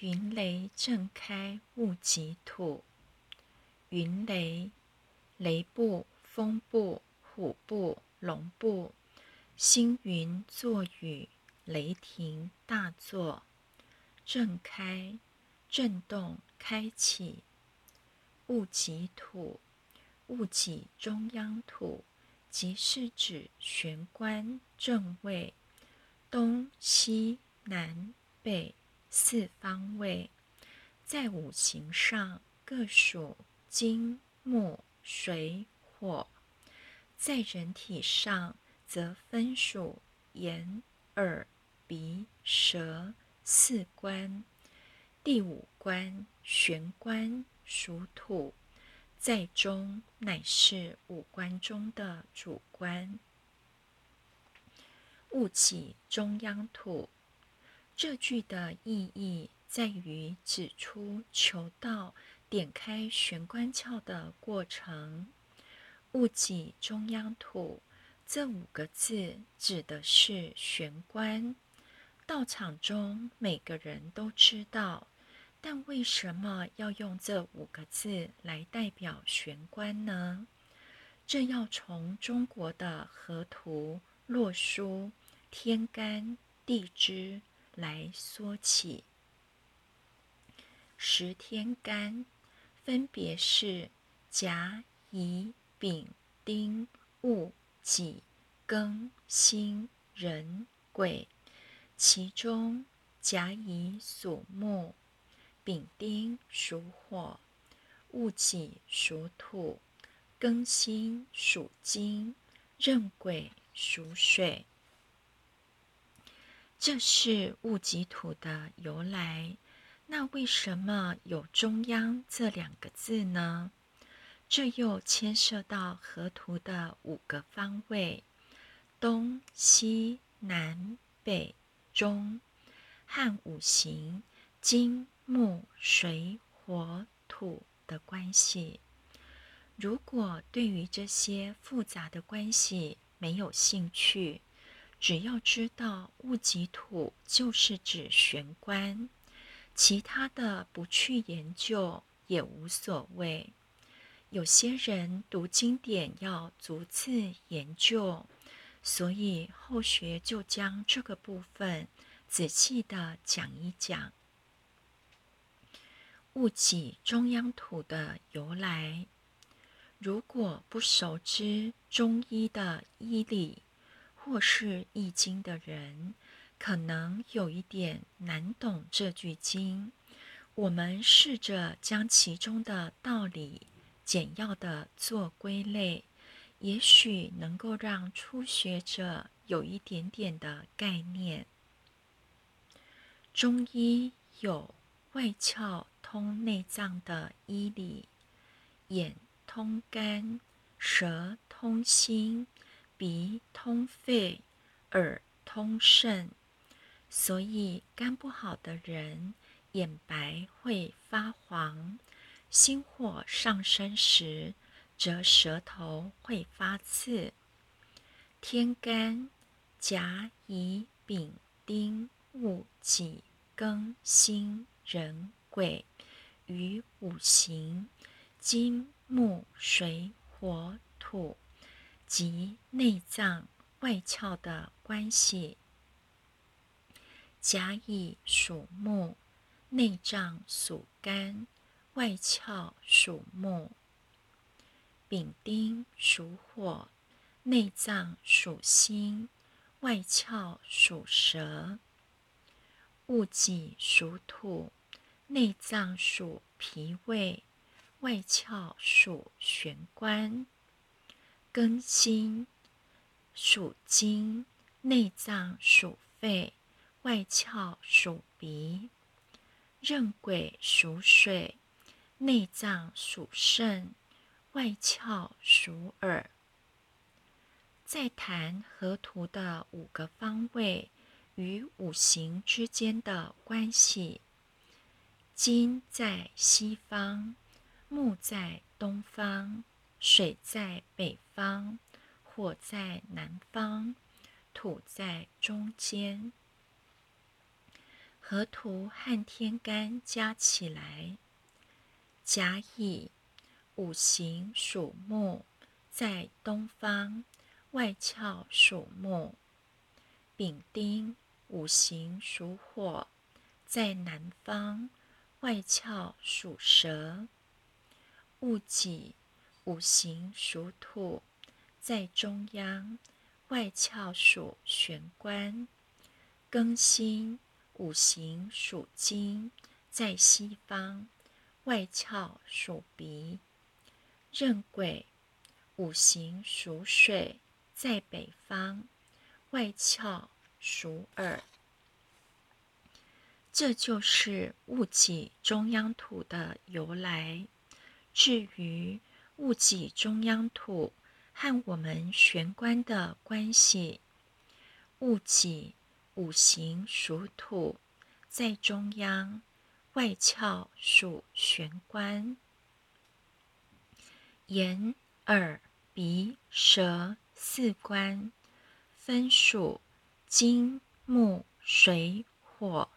云雷震开物极土。云雷，雷部、风部、虎部、龙部，星云作雨，雷霆大作，震开，震动，开启。物极土，物极中央土，即是指玄关正位，东西南北四方位，在五行上各属。金木水火，在人体上则分属眼、耳、鼻、舌四关。第五关玄关属土，在中乃是五官中的主关。戊己中央土，这句的意义在于指出求道。点开玄关窍的过程，戊己中央土这五个字指的是玄关。道场中每个人都知道，但为什么要用这五个字来代表玄关呢？这要从中国的河图、洛书、天干、地支来说起。十天干。分别是甲、乙、丙、丁、戊、己、庚、辛、壬、癸。其中甲、乙属木，丙丁属火，戊己属土，庚辛属金，壬癸属水。这是戊己土的由来。那为什么有“中央”这两个字呢？这又牵涉到河图的五个方位：东西南北中，和五行金木水火土的关系。如果对于这些复杂的关系没有兴趣，只要知道戊己土就是指玄关。其他的不去研究也无所谓。有些人读经典要逐字研究，所以后学就将这个部分仔细的讲一讲。戊己中央土的由来，如果不熟知中医的医理或是易经的人。可能有一点难懂这句经，我们试着将其中的道理简要的做归类，也许能够让初学者有一点点的概念。中医有外窍通内脏的医理，眼通肝，舌通心，鼻通肺，耳通肾。所以，肝不好的人，眼白会发黄；心火上升时，则舌头会发刺。天干甲、乙、丙、丁、戊、己、庚、辛、壬、癸与五行金、木、水、火、土及内脏外窍的关系。甲乙属木，内脏属肝，外窍属木；丙丁属火，内脏属心，外窍属舌；戊己属土，内脏属脾胃，外窍属玄关；庚辛属金，内脏属肺。外窍属鼻，壬癸属水，内脏属肾，外窍属耳。再谈河图的五个方位与五行之间的关系：金在西方，木在东方，水在北方，火在南方，土在中间。河图和天干加起来。甲乙五行属木，在东方，外窍属木；丙丁五行属火，在南方，外窍属蛇；戊己五行属土，在中央，外窍属玄关；庚辛五行属金，在西方，外窍属鼻；壬癸五行属水，在北方，外窍属耳。这就是戊己中央土的由来。至于戊己中央土和我们玄关的关系，戊己五行属土，在中央，外窍属玄关。眼、耳、鼻、舌四关，分属金、木、水、火。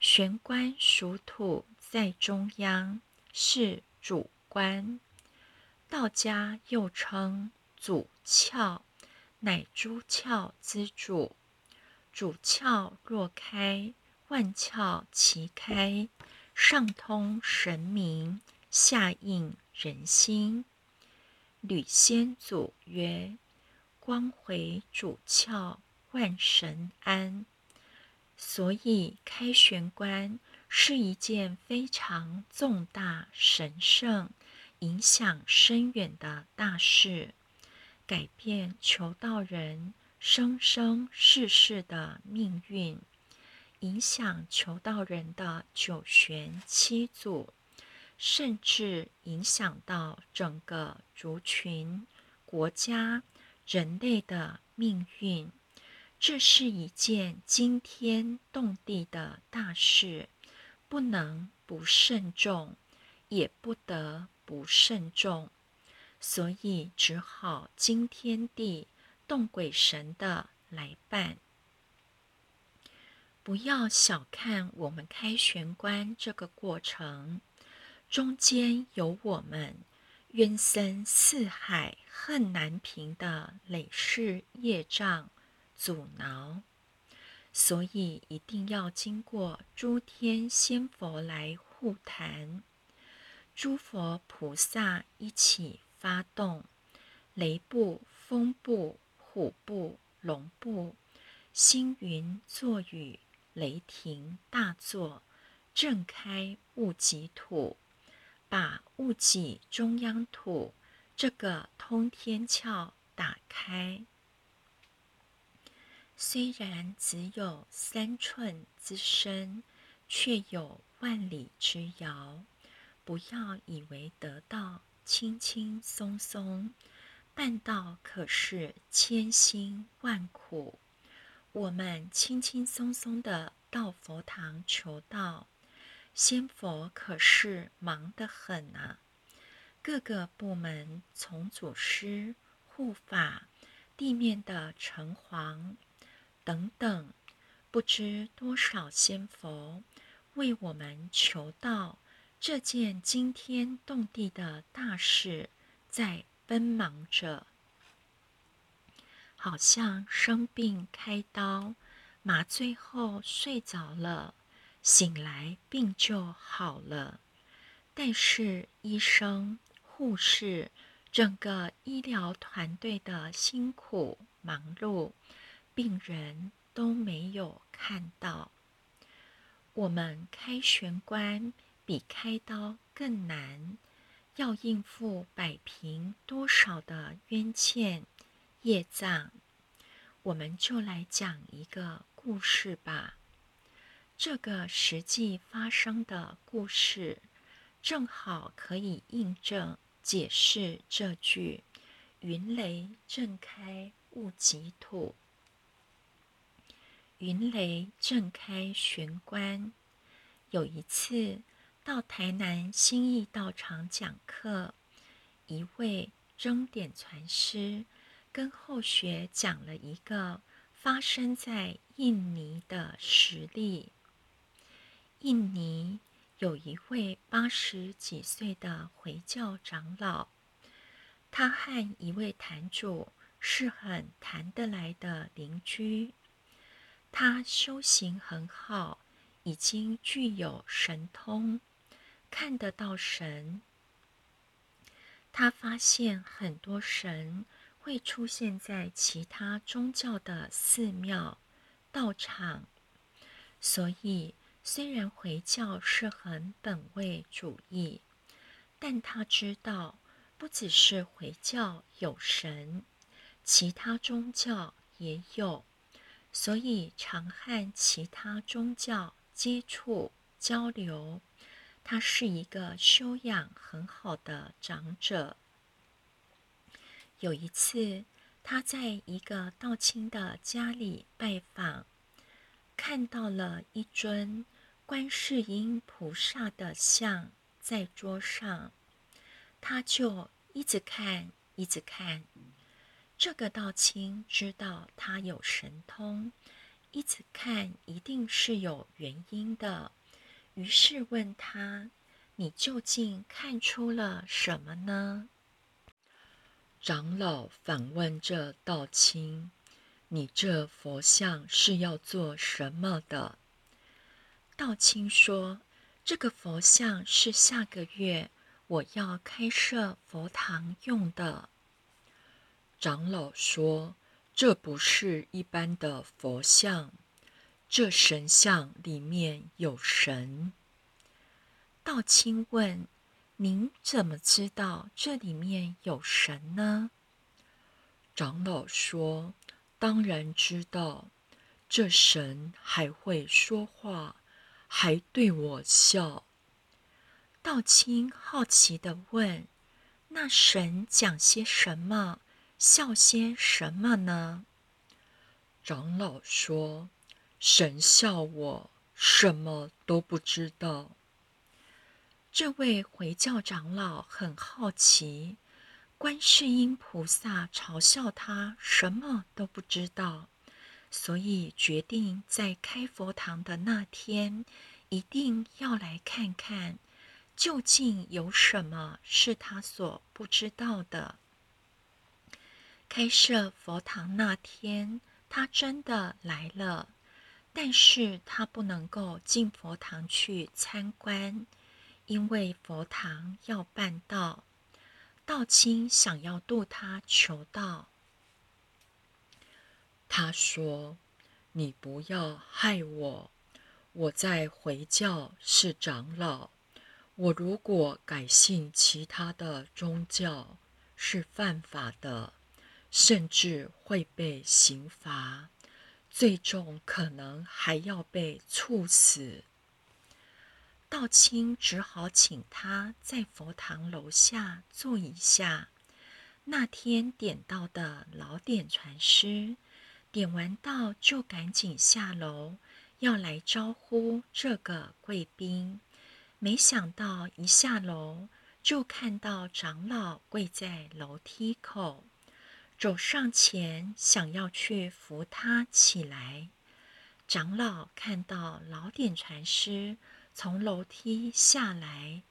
玄关属土，在中央，是主关。道家又称主窍，乃诸窍之主。主窍若开，万窍齐开，上通神明，下应人心。吕先祖曰：“光回主窍，万神安。”所以，开玄关是一件非常重大、神圣、影响深远的大事，改变求道人生生世世的命运，影响求道人的九玄七祖，甚至影响到整个族群、国家、人类的命运。这是一件惊天动地的大事，不能不慎重，也不得不慎重，所以只好惊天地动鬼神的来办。不要小看我们开玄关这个过程，中间有我们冤深似海、恨难平的累世业障。阻挠，所以一定要经过诸天仙佛来护谈，诸佛菩萨一起发动，雷部、风部、虎部、龙部，星云作雨，雷霆大作，震开戊己土，把戊己中央土这个通天窍打开。虽然只有三寸之深，却有万里之遥。不要以为得道轻轻松松，办道可是千辛万苦。我们轻轻松松的到佛堂求道，仙佛可是忙得很啊！各个部门从祖师、护法、地面的城隍。等等，不知多少仙佛为我们求道这件惊天动地的大事，在奔忙着，好像生病开刀，麻醉后睡着了，醒来病就好了。但是医生、护士，整个医疗团队的辛苦忙碌。病人都没有看到，我们开玄关比开刀更难，要应付摆平多少的冤欠业障。我们就来讲一个故事吧。这个实际发生的故事，正好可以印证解释这句“云雷震开物己土”。云雷震开玄关。有一次到台南新义道场讲课，一位征典传师跟后学讲了一个发生在印尼的实例。印尼有一位八十几岁的回教长老，他和一位坛主是很谈得来的邻居。他修行很好，已经具有神通，看得到神。他发现很多神会出现在其他宗教的寺庙、道场，所以虽然回教是很本位主义，但他知道不只是回教有神，其他宗教也有，所以常和其他宗教接触交流。他是一个修养很好的长者。有一次，他在一个道亲的家里拜访，看到了一尊观世音菩萨的像在桌上，他就一直看，一直看。这个道亲知道他有神通，一直看一定是有原因的。于是问他：“你究竟看出了什么呢？”长老反问这道亲：“你这佛像是要做什么的？”道亲说：“这个佛像是下个月我要开设佛堂用的。”长老说：“这不是一般的佛像。”这神像里面有神。道清问：“您怎么知道这里面有神呢？”长老说：“当然知道，这神还会说话，还对我笑。”道清好奇的问：“那神讲些什么，笑些什么呢？”长老说。神笑我什么都不知道。这位回教长老很好奇，观世音菩萨嘲笑他什么都不知道，所以决定在开佛堂的那天，一定要来看看，究竟有什么是他所不知道的。开设佛堂那天，他真的来了。但是他不能够进佛堂去参观，因为佛堂要办道。道清想要渡他求道，他说：“你不要害我，我在回教是长老，我如果改信其他的宗教是犯法的，甚至会被刑罚。”最终可能还要被处死。道清只好请他在佛堂楼下坐一下。那天点到的老点传师，点完道就赶紧下楼，要来招呼这个贵宾。没想到一下楼，就看到长老跪在楼梯口。走上前，想要去扶他起来。长老看到老点禅师从楼梯下来，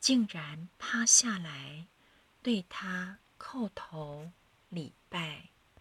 竟然趴下来，对他叩头礼拜。